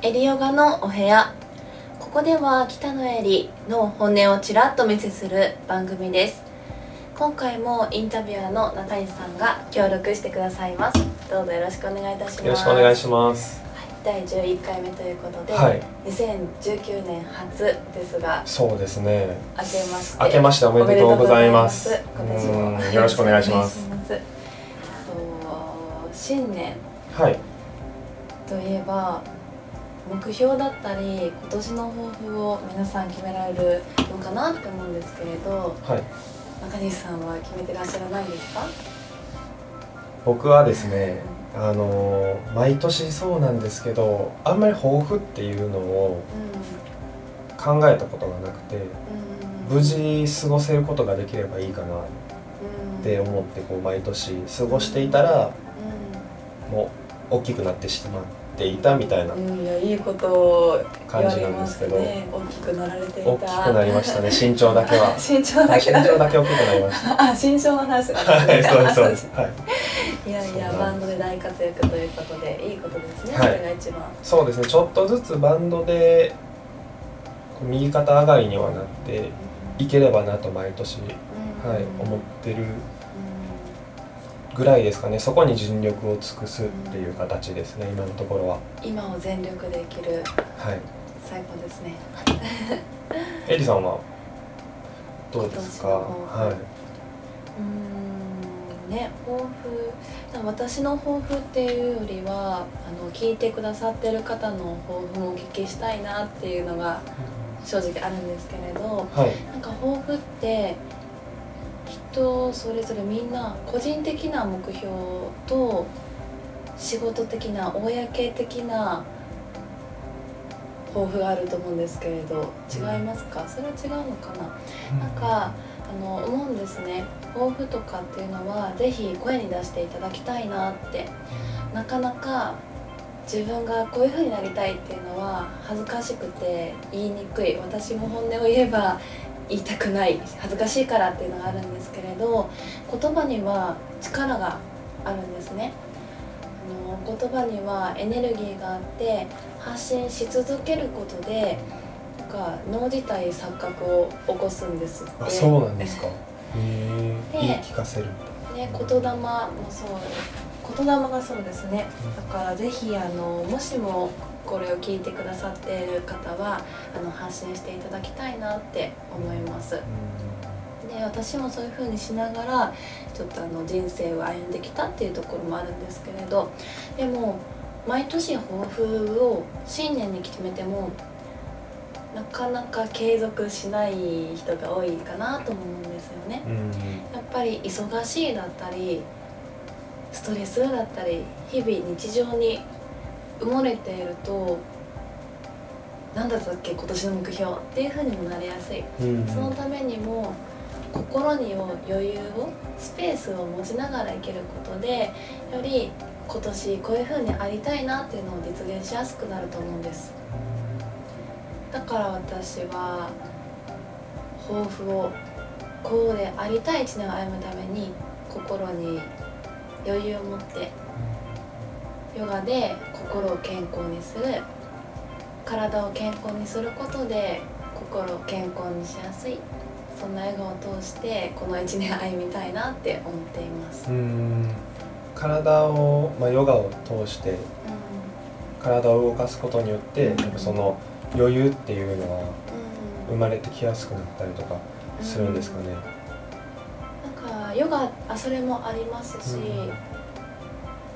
エリヨガのお部屋。ここでは北野エリの本音をちらっと見せする番組です。今回もインタビュアーの中西さんが協力してくださいます。どうぞよろしくお願いいたします。よろしくお願いします。第11回目ということで、はい。2019年初ですがそうですね。明けまして。明けましておめでとうございます。今年もうん。よろしくお願いします。新年。はい。といえば目標だったり今年の抱負を皆さん決められるのかなって思うんですけれどはい。中西さんは決めてらっしゃらないですか？僕はですねあのー毎年そうなんですけどあんまり抱負っていうのをう考えたことがなくてんうん。無事過ごせることができればいいかなっうん。て思ってこう毎年過ごしていたらもう大きくなってしまっていたみたいないやいいこと感じなんですすけど。ね大きくなられていた。大きくなりましたね身長だけは。身長だけ。身長だけ大きくなりました。あ身長の話が。はいそうですそうです。はい。いやいやバンドで大活躍ということでいいことですね、はい。それが一番。そうですねちょっとずつバンドで右肩上がりにはなっていければなと毎年、うん。はい、思ってるうぐらいですかね。そこに尽力を尽くすっていう形ですね。今のところは。ん今を全力で生きるはい。最高ですね。エリさんは？どうですか？はうーん。ね抱負。私の抱負っていうよりはあの聞いてくださってる方の抱負もお聞きしたいなっていうのが正直あるんですけれどいはい。なんか抱負って人それぞれみんな個人的な目標と仕事的な公的な抱負があると思うんですけれど違いますか？それは違うのかな？なんかあの思うんですね。抱負とかっていうのはぜひ声に出していただきたいなって。なかなか自分がこういう風になりたいっていうのは恥ずかしくて言いにくい。私も本音を言えば言いたくない恥ずかしいからっていうのがあるんですけれど言葉には力があるんですね。あの言葉にはエネルギーがあって発信し続けることでなんか脳自体錯覚を起こすんですって。あそうなんですか。へえで言い聞かせるみね、言霊もそう言霊がそうですね。だからぜひあのもしもこれを聞いてくださっている方はあの発信していただきたいなって思います。で私もそういう風にしながらちょっとあの人生を歩んできたっていうところもあるんですけれどでも毎年抱負を新年に決めてもなかなか継続しない人が多いかなと思うんですよね。やっぱり忙しいだったりストレスだったり日々日常に埋もれていると何だったっけ今年の目標っていう風にもなりやすい。うんそのためにも心に余裕をスペースを持ちながら生きることでより今年こういう風にありたいなっていうのを実現しやすくなると思うんです。だから私は抱負をこうでありたい一年を歩むために心に余裕を持ってヨガで心を健康にする。体を健康にすることで心を健康にしやすい。そんな笑顔を通してこの一年歩みたいなって思っています、うん。体を、まあ、ヨガを通して体を動かすことによってやっぱその余裕っていうのはうん。生まれてきやすくなったりとかするんですかね。なんかヨガあそれもありますし、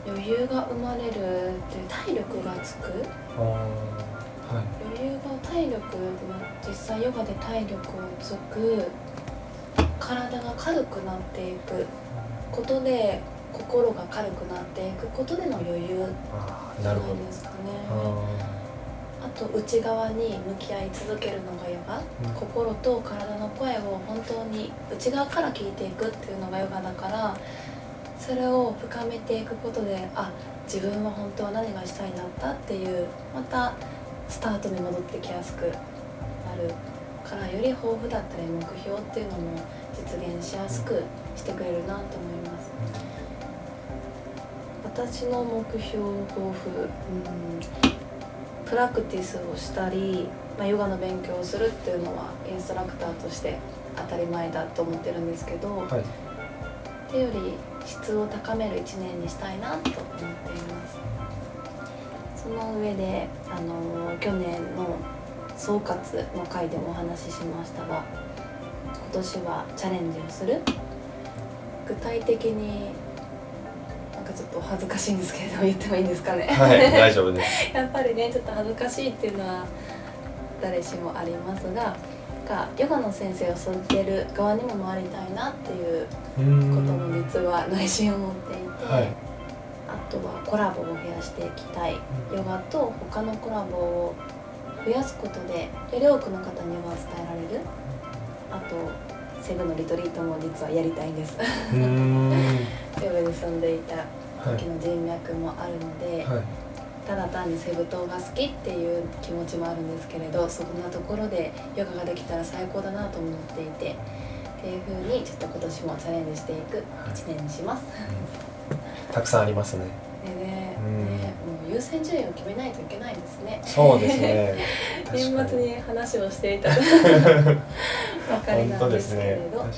余裕が生まれるっていう体力がつく？はい。余裕が体力実際ヨガで体力をつく。体が軽くなっていく。ことで心が軽くなっていくことでの余裕じゃないですかね。ああと内側に向き合い続けるのがヨガ、うん。心と体の声を本当に内側から聞いていくっていうのがヨガだからそれを深めていくことであ自分は本当は何がしたいんだったっていうまたスタートに戻ってきやすくなるからより豊富だったり目標っていうのも実現しやすくしてくれるなと思います。私の目標抱負、うん、ププラクティスをしたり、まあ、ヨガの勉強をするっていうのはインストラクターとして当たり前だと思ってるんですけど、はい。っていうより質を高める1年にしたいなと思っています。その上であの去年の総括の回でもお話ししましたが今年はチャレンジをする。具体的になんかちょっと恥ずかしいんですけれど言ってもいいんですかね、はい大丈夫です。やっぱりねちょっと恥ずかしいっていうのは誰しもありますががヨガの先生を育てる側にも回りたいなっていううこともん実は内心を持っていて、はい。あとはコラボを増やしていきたい。ヨガと他のコラボを増やすことでより多くの方にヨガを伝えられる。あとセブのリトリートも実はやりたいんです。セブに住んでいたはい時の人脈もあるので、はいただ単にセブ島が好きっていう気持ちもあるんですけれどそんなところでヨガができたら最高だなと思っていてっていう風にちょっと今年もチャレンジしていく1年にします。たくさんありますね。で ねうん。ねもう優先順位を決めないといけないですね。そうですね。年末に話をしていたばかりなんですすけれど、はい。ね、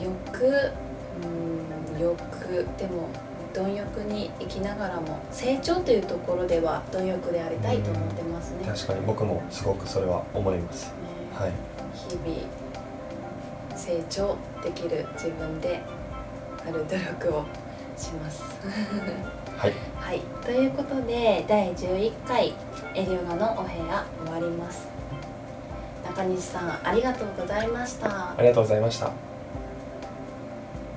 欲うん欲。でも貪欲に生きながらも成長というところでは貪欲でありたいと思ってますね。うん確かに僕もすごくそれは思いますねはい日々成長できる自分である努力をします。はい はい、ということで第11回エリオガのお部屋終わります。中西さんありがとうございましたあ。りがとうございました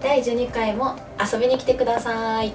第12回も遊びに来てください。